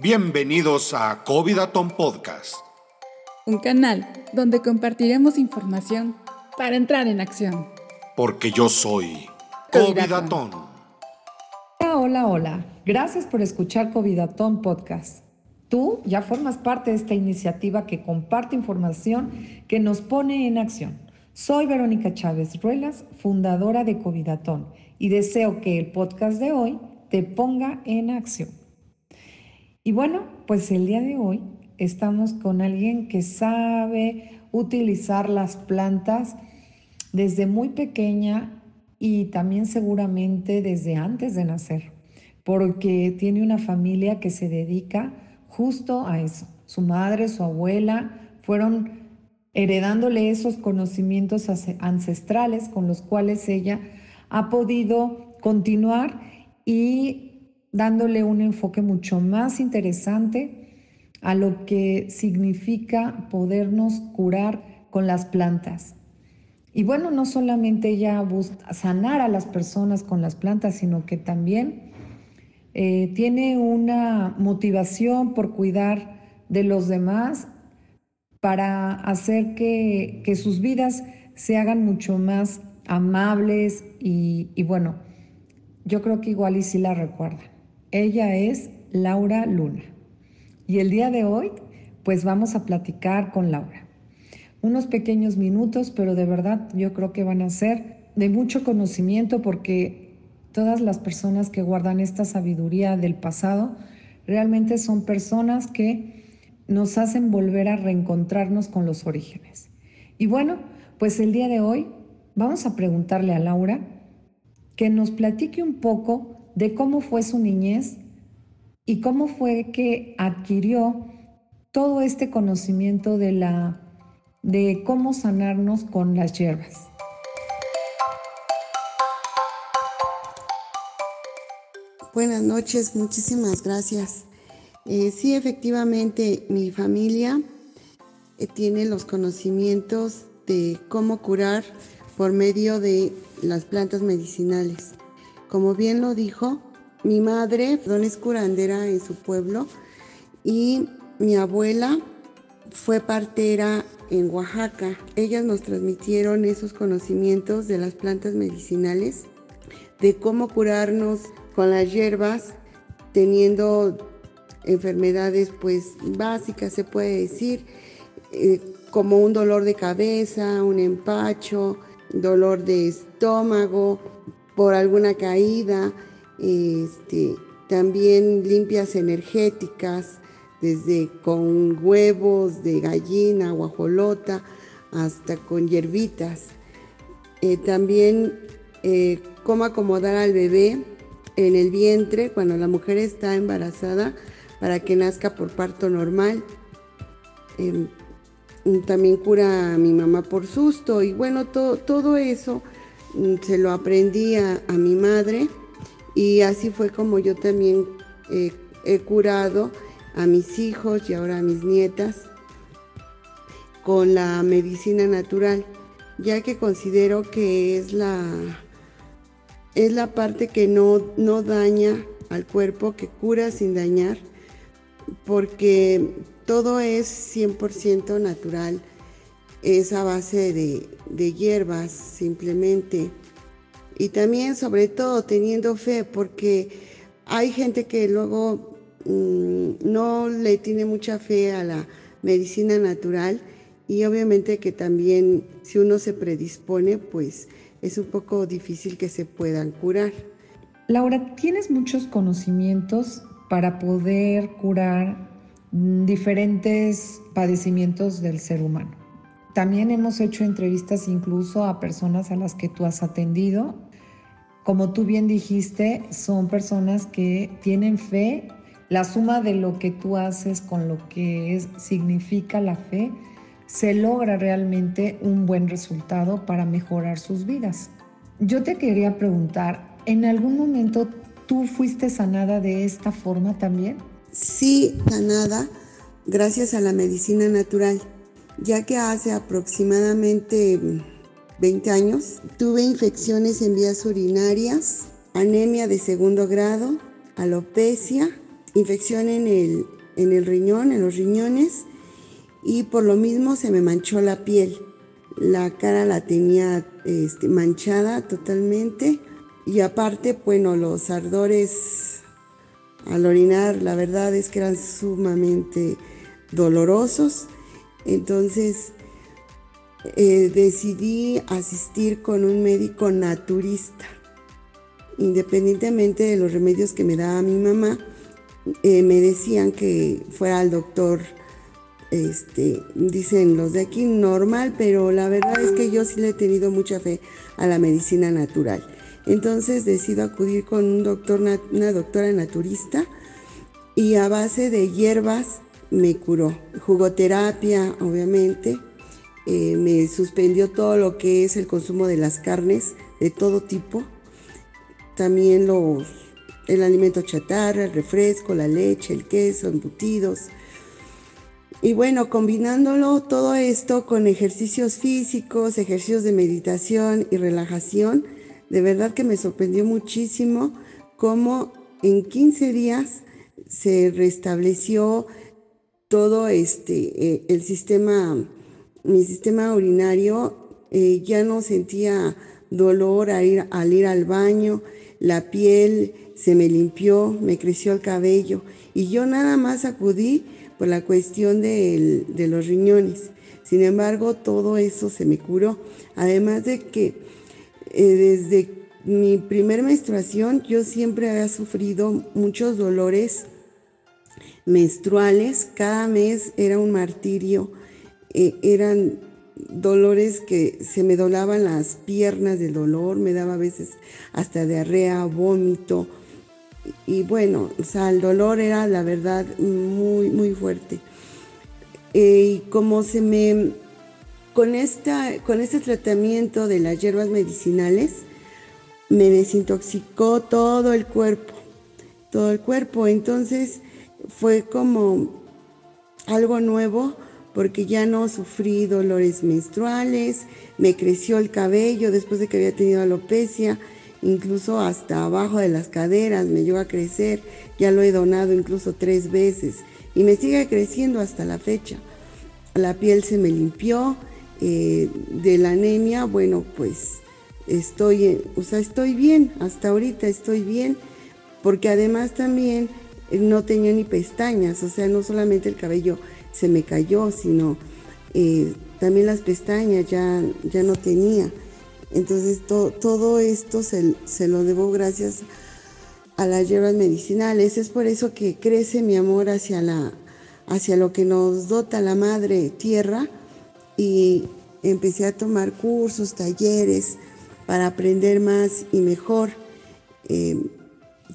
Bienvenidos a Covidaton Podcast. Un canal donde compartiremos información para entrar en acción. Porque yo soy Covidaton. Hola, hola, hola. Gracias por escuchar Covidaton Podcast. Tú ya formas parte de esta iniciativa que comparte información que nos pone en acción. Soy Verónica Chávez Ruelas, fundadora de Covidaton, y deseo que el podcast de hoy te ponga en acción. Y bueno, pues el día de hoy estamos con alguien que sabe utilizar las plantas desde muy pequeña y también seguramente desde antes de nacer, porque tiene una familia que se dedica justo a eso. Su madre, su abuela fueron heredándole esos conocimientos ancestrales con los cuales ella ha podido continuar y dándole un enfoque mucho más interesante a lo que significa podernos curar con las plantas. Y bueno, no solamente ella busca sanar a las personas con las plantas, sino que también eh, tiene una motivación por cuidar de los demás para hacer que, sus vidas se hagan mucho más amables y, y bueno, yo creo que igual y sí la recuerdan. Ella es Laura Luna. Y el día de hoy, pues vamos a platicar con Laura. Unos pequeños minutos, pero de verdad yo creo que van a ser de mucho conocimiento porque todas las personas que guardan esta sabiduría del pasado realmente son personas que nos hacen volver a reencontrarnos con los orígenes. Y bueno, pues el día de hoy vamos a preguntarle a Laura que nos platique un poco de cómo fue su niñez y cómo fue que adquirió todo este conocimiento de la de cómo sanarnos con las hierbas. Buenas noches, muchísimas gracias. Eh, sí, efectivamente, mi familia eh, tiene los conocimientos de cómo curar por medio de las plantas medicinales. Como bien lo dijo, mi madre es curandera en su pueblo y mi abuela fue partera en Oaxaca. Ellas nos transmitieron esos conocimientos de las plantas medicinales, de cómo curarnos con las hierbas, teniendo enfermedades pues básicas, se puede decir, eh, como un dolor de cabeza, un empacho, dolor de estómago, por alguna caída, este, también limpias energéticas, desde con huevos de gallina, guajolota, hasta con hierbitas. Eh, también eh, cómo acomodar al bebé en el vientre cuando la mujer está embarazada para que nazca por parto normal. Em, también cura a mi mamá por susto y bueno, todo eso se lo aprendí a, mi madre y así fue como yo también eh, he curado a mis hijos y ahora a mis nietas con la medicina natural, ya que considero que es la, es la parte que no, no daña al cuerpo, que cura sin dañar, porque todo es 100% natural es a base de, hierbas simplemente. Y también sobre todo teniendo fe, porque hay gente que luego mm, no le tiene mucha fe a la medicina natural y obviamente que también si uno se predispone, pues es un poco difícil que se puedan curar. Laura, ¿tienes muchos conocimientos para poder curar mm, diferentes padecimientos del ser humano? También hemos hecho entrevistas incluso a personas a las que tú has atendido. Como tú bien dijiste, son personas que tienen fe. La suma de lo que tú haces con lo que significa la fe, se logra realmente un buen resultado para mejorar sus vidas. Yo te quería preguntar, ¿en algún momento tú fuiste sanada de esta forma también? Sí, sanada gracias a la medicina natural ya que hace aproximadamente 20 años tuve infecciones en vías urinarias, anemia de segundo grado, alopecia infección en el, en el riñón, en los riñones, y por lo mismo se me manchó la piel. La cara la tenía este, manchada totalmente y aparte, bueno, los ardores al orinar, la verdad es que eran sumamente dolorosos. Entonces eh, decidí asistir con un médico naturista. Independientemente de los remedios que me daba mi mamá, eh, me decían que fuera al doctor, este, dicen los de aquí normal, pero la verdad es que yo sí le he tenido mucha fe a la medicina natural. Entonces decido acudir con un doctor, una doctora naturista y a base de hierbas me curó. Jugoterapia, obviamente, eh, me suspendió todo lo que es el consumo de las carnes de todo tipo, también los, el alimento chatarra, el refresco, la leche, el queso, embutidos. Y bueno, combinándolo todo esto con ejercicios físicos, ejercicios de meditación y relajación, de verdad que me sorprendió muchísimo cómo en 15 días se restableció todo este, eh, el sistema, mi sistema urinario, eh, ya no sentía dolor al ir, al baño, la piel se me limpió, me creció el cabello y yo nada más acudí por la cuestión de, de los riñones. Sin embargo, todo eso se me curó. Además de que eh, desde mi primer menstruación yo siempre había sufrido muchos dolores menstruales, cada mes era un martirio, eh, eran dolores que se me dolaban las piernas del dolor, me daba a veces hasta diarrea, vómito. Y bueno, o sea, el dolor era la verdad muy, muy fuerte. Eh, y como se me, con, esta, con este tratamiento de las hierbas medicinales, me desintoxicó todo el cuerpo, todo el cuerpo. Entonces, fue como algo nuevo porque ya no sufrí dolores menstruales, me creció el cabello después de que había tenido alopecia, incluso hasta abajo de las caderas me llegó a crecer, ya lo he donado incluso tres veces y me sigue creciendo hasta la fecha. La piel se me limpió, eh, de la anemia, bueno, pues estoy, o sea, estoy bien, hasta ahorita estoy bien, porque además también no tenía ni pestañas, o sea, no solamente el cabello se me cayó, sino eh, también las pestañas ya, ya no tenía. Entonces todo esto se, se, lo debo gracias a las hierbas medicinales. Es por eso que crece mi amor hacia, la, hacia lo que nos dota la madre tierra y empecé a tomar cursos, talleres para aprender más y mejor. Eh,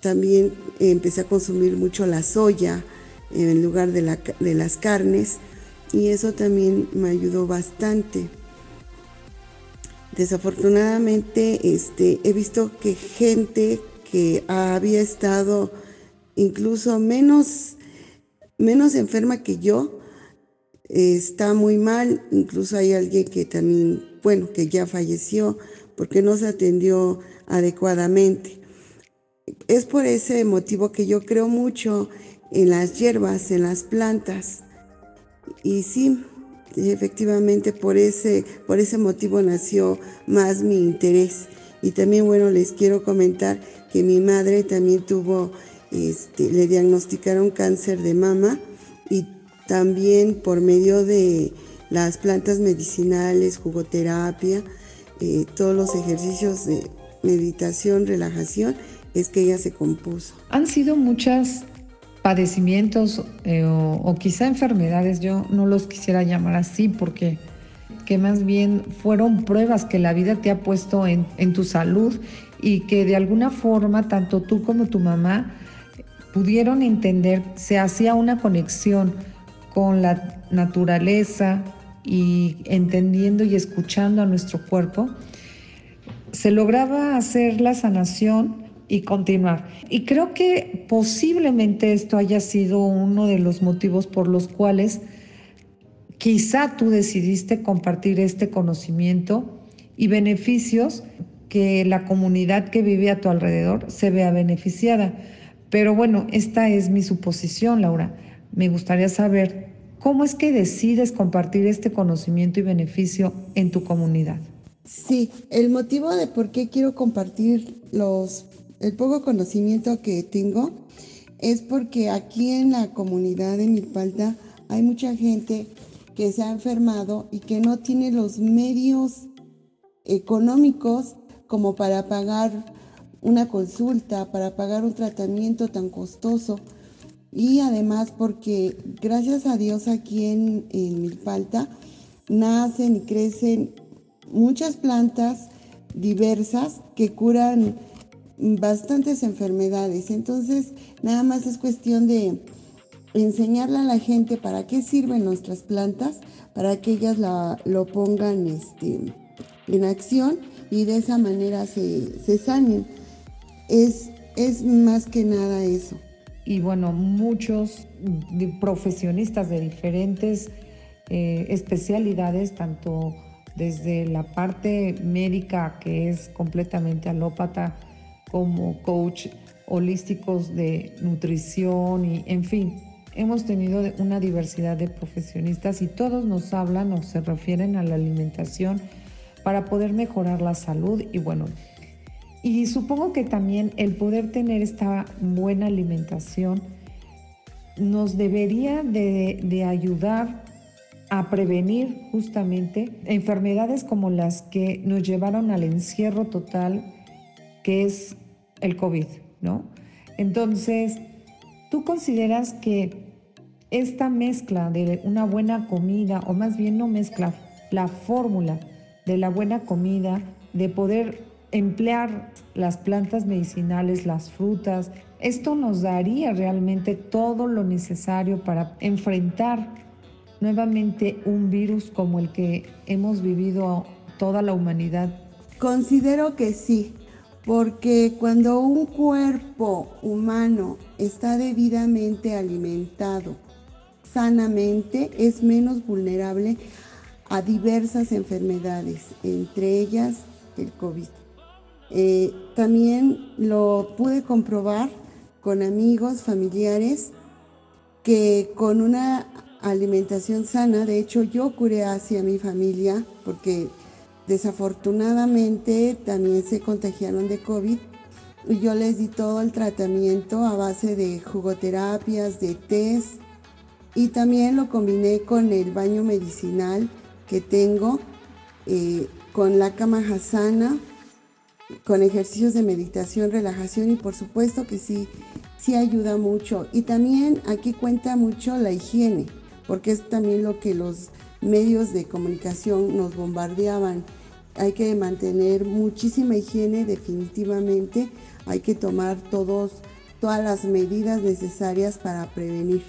también empecé a consumir mucho la soya en lugar de, las carnes y eso también me ayudó bastante. Desafortunadamente este, he visto que gente que había estado incluso menos, menos enferma que yo está muy mal, incluso hay alguien que también, bueno, que ya falleció porque no se atendió adecuadamente. Es por ese motivo que yo creo mucho en las hierbas, en las plantas. Y sí, efectivamente por ese, por ese motivo nació más mi interés. Y también, bueno, les quiero comentar que mi madre también tuvo, este, le diagnosticaron cáncer de mama y también por medio de las plantas medicinales, jugoterapia, eh, todos los ejercicios de meditación, relajación, es que ella se compuso. Han sido muchos padecimientos eh, o, quizá enfermedades, yo no los quisiera llamar así porque que más bien fueron pruebas que la vida te ha puesto en tu salud y que de alguna forma tanto tú como tu mamá pudieron entender, se hacía una conexión con la naturaleza y entendiendo y escuchando a nuestro cuerpo, se lograba hacer la sanación y continuar. Y creo que posiblemente esto haya sido uno de los motivos por los cuales quizá tú decidiste compartir este conocimiento y beneficios que la comunidad que vive a tu alrededor se vea beneficiada. Pero bueno, esta es mi suposición, Laura. Me gustaría saber cómo es que decides compartir este conocimiento y beneficio en tu comunidad. Sí, el motivo de por qué quiero compartir los, el poco conocimiento que tengo es porque aquí en la comunidad de Milpalta hay mucha gente que se ha enfermado y que no tiene los medios económicos como para pagar una consulta, para pagar un tratamiento tan costoso. Y además porque gracias a Dios aquí en, en Milpalta nacen y crecen muchas plantas diversas que curan bastantes enfermedades. Entonces, nada más es cuestión de enseñarle a la gente para qué sirven nuestras plantas, para que ellas lo pongan este, en acción y de esa manera se, se sanen. Es, es más que nada eso. Y bueno, muchos profesionistas de diferentes eh, especialidades, tanto desde la parte médica que es completamente alópata, como coach holísticos de nutrición y en fin, hemos tenido una diversidad de profesionistas y todos nos hablan o se refieren a la alimentación para poder mejorar la salud y bueno, y supongo que también el poder tener esta buena alimentación nos debería de, de ayudar a prevenir justamente enfermedades como las que nos llevaron al encierro total, que es el COVID, ¿no? Entonces, ¿tú consideras que esta mezcla de una buena comida, o más bien no mezcla, la fórmula de la buena comida, de poder emplear las plantas medicinales, las frutas, esto nos daría realmente todo lo necesario para enfrentar nuevamente un virus como el que hemos vivido toda la humanidad? Considero que sí, porque cuando un cuerpo humano está debidamente alimentado, sanamente es menos vulnerable a diversas enfermedades, entre ellas el COVID. Eh, también lo pude comprobar con amigos, familiares, que con una alimentación sana, de hecho yo curé hacia mi familia porque desafortunadamente también se contagiaron de COVID y yo les di todo el tratamiento a base de jugoterapias, de test, y también lo combiné con el baño medicinal que tengo, eh, con la cama con ejercicios de meditación, relajación y por supuesto que sí, sí ayuda mucho. Y también aquí cuenta mucho la higiene, porque es también lo que los medios de comunicación nos bombardeaban. Hay que mantener muchísima higiene definitivamente, hay que tomar todos, todas las medidas necesarias para prevenir.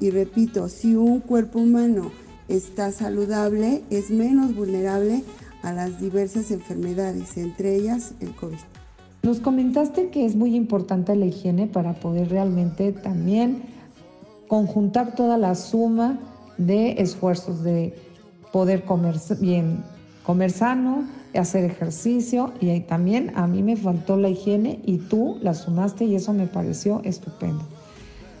Y repito, si un cuerpo humano está saludable, es menos vulnerable a las diversas enfermedades, entre ellas el COVID. Nos comentaste que es muy importante la higiene para poder realmente también conjuntar toda la suma de esfuerzos de poder comer bien, comer sano, hacer ejercicio y también a mí me faltó la higiene y tú la sumaste y eso me pareció estupendo.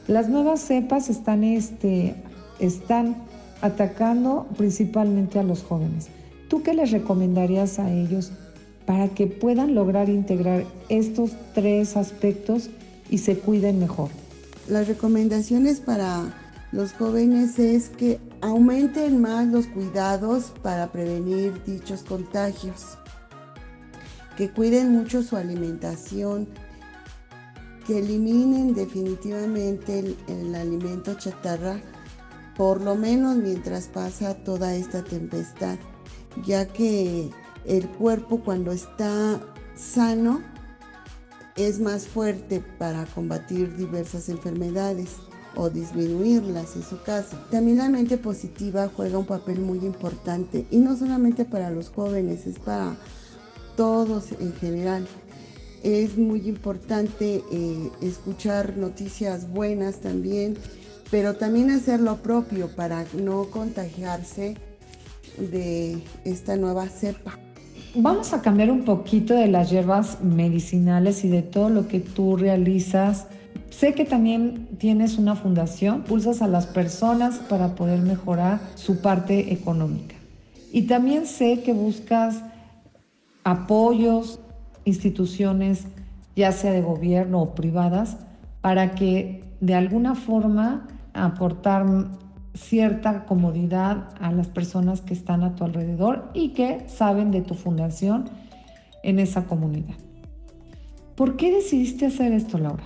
Las nuevas cepas están, este, están atacando principalmente a los jóvenes. ¿Tú qué les recomendarías a ellos para que puedan lograr integrar estos tres aspectos y se cuiden mejor? Las recomendaciones para los jóvenes es que aumenten más los cuidados para prevenir dichos contagios, que cuiden mucho su alimentación, que eliminen definitivamente el, alimento chatarra, por lo menos mientras pasa toda esta tempestad, ya que el cuerpo cuando está sano es más fuerte para combatir diversas enfermedades o disminuirlas en su caso. También la mente positiva juega un papel muy importante y no solamente para los jóvenes, es para todos en general es muy importante eh, escuchar noticias buenas también, pero también hacer lo propio para no contagiarse de esta nueva cepa. Vamos a cambiar un poquito de las hierbas medicinales y de todo lo que tú realizas Sé que también tienes una fundación, pulsas a las personas para poder mejorar su parte económica. Y también sé que buscas apoyos, instituciones, ya sea de gobierno o privadas, para que de alguna forma aportar cierta comodidad a las personas que están a tu alrededor y que saben de tu fundación en esa comunidad. ¿Por qué decidiste hacer esto, Laura?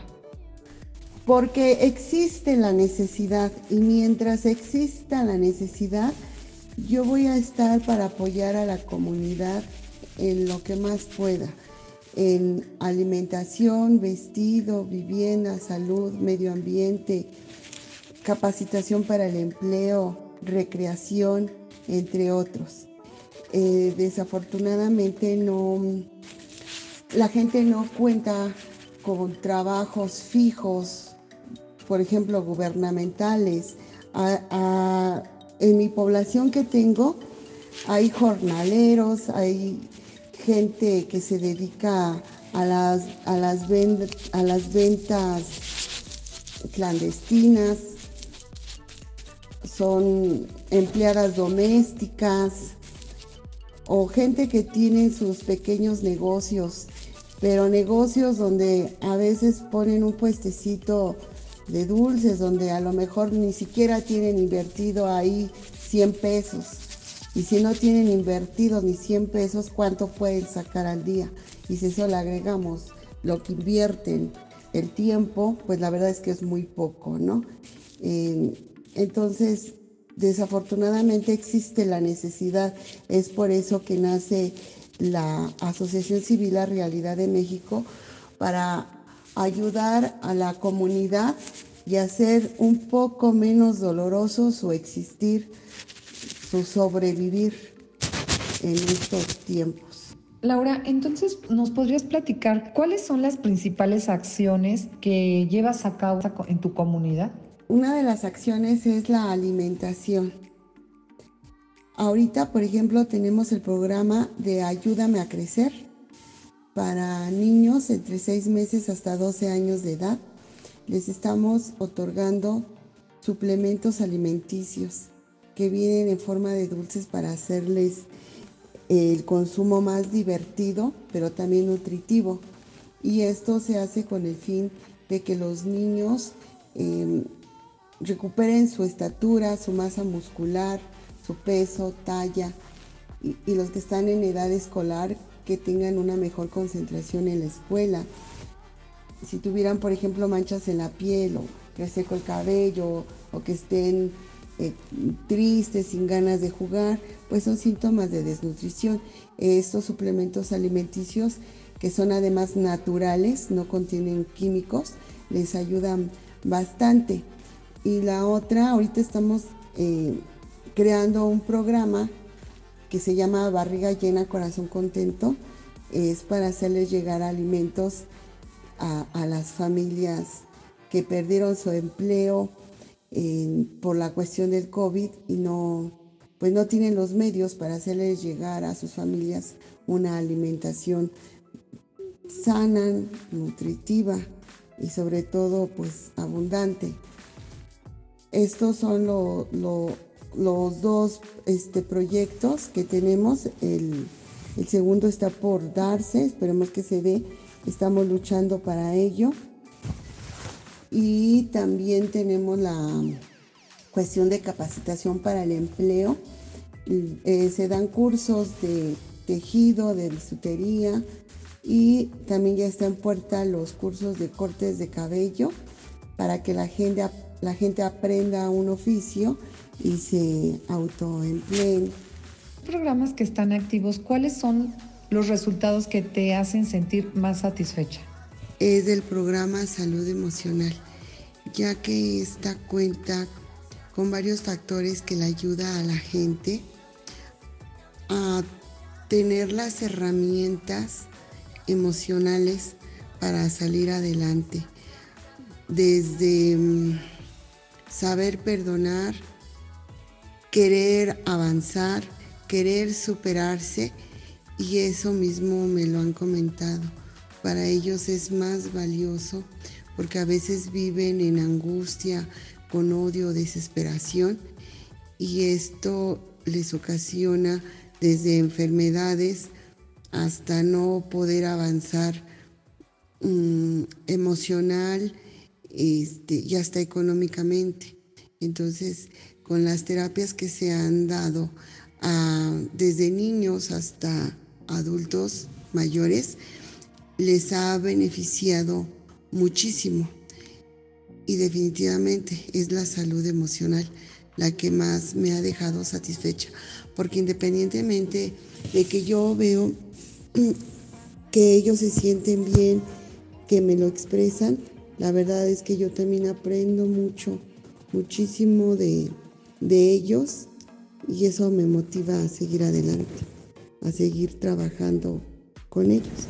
Porque existe la necesidad y mientras exista la necesidad, yo voy a estar para apoyar a la comunidad en lo que más pueda, en alimentación, vestido, vivienda, salud, medio ambiente, capacitación para el empleo, recreación, entre otros. Eh, desafortunadamente no, la gente no cuenta con trabajos fijos, por ejemplo, gubernamentales. en mi población que tengo hay jornaleros, hay gente que se dedica a las, a las, a las ventas clandestinas, son empleadas domésticas o gente que tiene sus pequeños negocios, pero negocios donde a veces ponen un puestecito de dulces, donde a lo mejor ni siquiera tienen invertido ahí 100 pesos. Y si no tienen invertido ni 100 pesos, ¿cuánto pueden sacar al día? Y si eso le agregamos lo que invierten, el tiempo, pues la verdad es que es muy poco, ¿no? Entonces, desafortunadamente existe la necesidad, es por eso que nace la Asociación Civil La Realidad de México para ayudar a la comunidad y hacer un poco menos doloroso su existir, su sobrevivir en estos tiempos. Laura, entonces, ¿nos podrías platicar cuáles son las principales acciones que llevas a cabo en tu comunidad? Una de las acciones es la alimentación. Ahorita, por ejemplo, tenemos el programa de Ayúdame a Crecer para niños entre 6 meses hasta 12 años de edad. Les estamos otorgando suplementos alimenticios que vienen en forma de dulces para hacerles el consumo más divertido, pero también nutritivo. Y esto se hace con el fin de que los niños em, recuperen su estatura, su masa muscular, su peso, talla y, los que están en edad escolar que tengan una mejor concentración en la escuela. Si tuvieran, por ejemplo, manchas en la piel o que seco el cabello o que estén eh, tristes, sin ganas de jugar, pues son síntomas de desnutrición. Estos suplementos alimenticios que son además naturales, no contienen químicos, les ayudan bastante. Y la otra, ahorita estamos eh, creando un programa que se llama Barriga Llena, Corazón Contento. Es para hacerles llegar alimentos a, las familias que perdieron su empleo por la cuestión del COVID y no, pues no tienen los medios para hacerles llegar a sus familias una alimentación sana, nutritiva y sobre todo pues abundante. Estos son los dos este, proyectos que tenemos. El, segundo está por darse, esperemos que se dé. Estamos luchando para ello. Y también tenemos la cuestión de capacitación para el empleo. Eh, se dan cursos de tejido, de bisutería y también ya está en puerta los cursos de cortes de cabello para que la gente la gente aprenda un oficio y se autoempleen. Programas que están activos, ¿cuáles son los resultados que te hacen sentir más satisfecha? Es del programa Salud Emocional, ya que esta cuenta con varios factores que le ayuda a la gente a tener las herramientas emocionales para salir adelante. Desde mm, saber perdonar, querer avanzar, querer superarse y eso mismo me lo han comentado. Para ellos es más valioso porque a veces viven en angustia, con odio, desesperación, y esto les ocasiona desde enfermedades hasta no poder avanzar mm, emocional este, y hasta económicamente. Entonces, con las terapias que se han dado desde niños hasta adultos mayores, les ha beneficiado muchísimo. Y definitivamente es la salud emocional la que más me ha dejado satisfecha, porque independientemente de que yo veo que ellos se sienten bien, que me lo expresan, la verdad es que yo también aprendo mucho, muchísimo de, de ellos y eso me motiva a seguir adelante, a seguir trabajando con ellos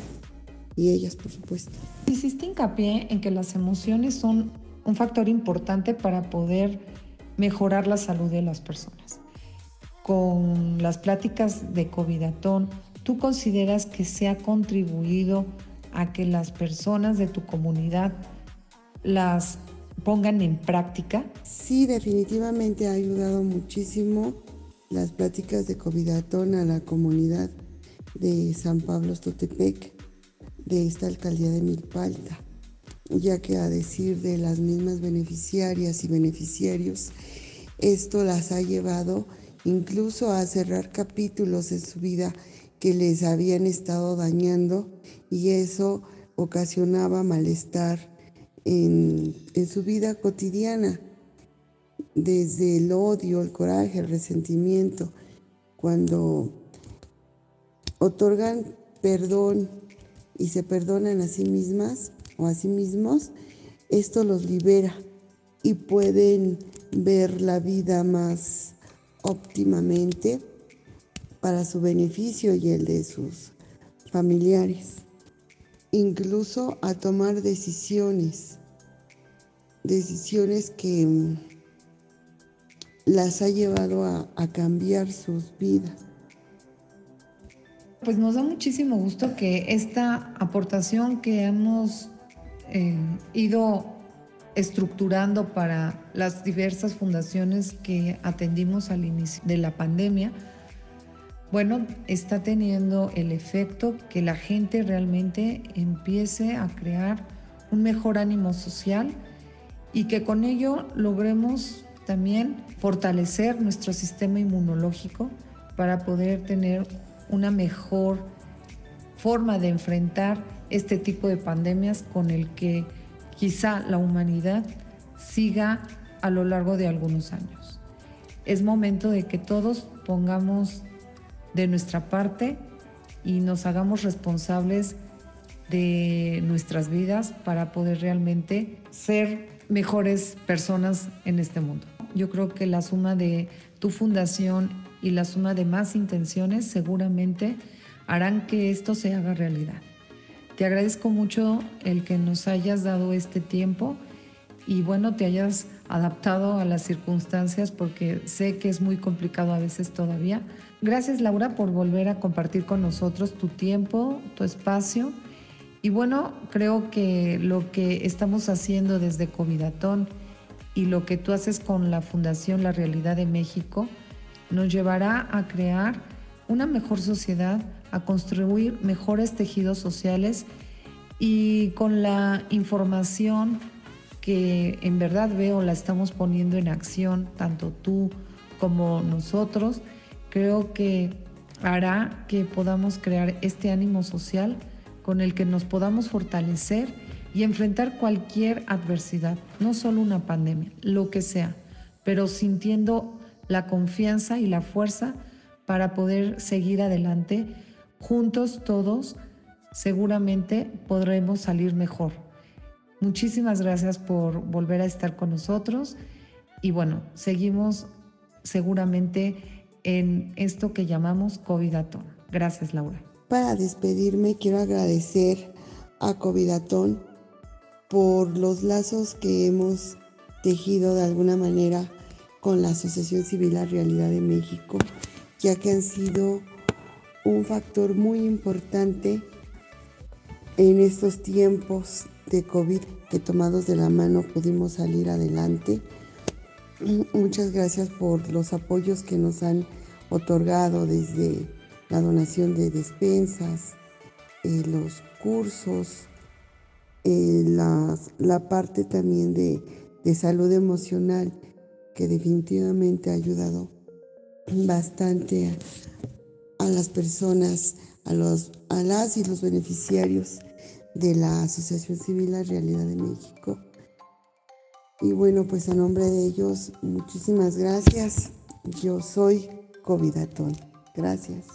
y ellas, por supuesto. Hiciste hincapié en que las emociones son un factor importante para poder mejorar la salud de las personas. Con las pláticas de Covidatón, ¿tú consideras que se ha contribuido a que las personas de tu comunidad las pongan en práctica? Sí, definitivamente ha ayudado muchísimo las pláticas de Covidatón a la comunidad de San Pablo Totepec, de esta alcaldía de Milpalta, ya que a decir de las mismas beneficiarias y beneficiarios, esto las ha llevado incluso a cerrar capítulos en su vida que les habían estado dañando y eso ocasionaba malestar en, su vida cotidiana desde el odio, el coraje, el resentimiento, cuando otorgan perdón y se perdonan a sí mismas o a sí mismos, esto los libera y pueden ver la vida más óptimamente para su beneficio y el de sus familiares. Incluso a tomar decisiones, decisiones que las ha llevado a, cambiar sus vidas. Pues nos da muchísimo gusto que esta aportación que hemos eh, ido estructurando para las diversas fundaciones que atendimos al inicio de la pandemia, bueno, está teniendo el efecto que la gente realmente empiece a crear un mejor ánimo social y que con ello logremos también fortalecer nuestro sistema inmunológico para poder tener una mejor forma de enfrentar este tipo de pandemias con el que quizá la humanidad siga a lo largo de algunos años. Es momento de que todos pongamos de nuestra parte y nos hagamos responsables de nuestras vidas para poder realmente ser mejores personas en este mundo. Yo creo que la suma de tu fundación y la suma de más intenciones seguramente harán que esto se haga realidad. Te agradezco mucho el que nos hayas dado este tiempo y bueno, te hayas adaptado a las circunstancias porque sé que es muy complicado a veces todavía. Gracias Laura por volver a compartir con nosotros tu tiempo, tu espacio y bueno, creo que lo que estamos haciendo desde Covidatón y lo que tú haces con la Fundación La Realidad de México nos llevará a crear una mejor sociedad, a construir mejores tejidos sociales y con la información que en verdad veo la estamos poniendo en acción, tanto tú como nosotros, creo que hará que podamos crear este ánimo social con el que nos podamos fortalecer y enfrentar cualquier adversidad, no solo una pandemia, lo que sea, pero sintiendo la confianza y la fuerza para poder seguir adelante. Juntos todos seguramente podremos salir mejor. Muchísimas gracias por volver a estar con nosotros y bueno, seguimos seguramente en esto que llamamos COVID-atón. Gracias, Laura. Para despedirme quiero agradecer a Covidatón por los lazos que hemos tejido de alguna manera con la Asociación Civil La Realidad de México, ya que han sido un factor muy importante en estos tiempos de COVID. que tomados de la mano pudimos salir adelante. Muchas gracias por los apoyos que nos han otorgado desde la donación de despensas, eh, los cursos, eh, la parte también de, de salud emocional que definitivamente ha ayudado bastante a, las personas, a, los, a las y los beneficiarios de la Asociación Civil La Realidad de México. Y bueno, pues a nombre de ellos, muchísimas gracias. Yo soy Covidatón. Gracias.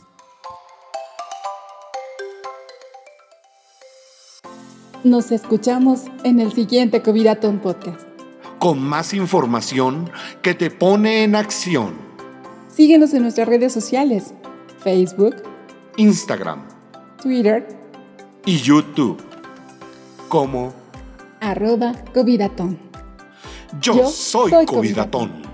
Nos escuchamos en el siguiente Covidatón Podcast. Con más información que te pone en acción. Síguenos en nuestras redes sociales, Facebook, Instagram, Twitter y YouTube. Como arroba Covidatón. Yo, soy, Covidatón.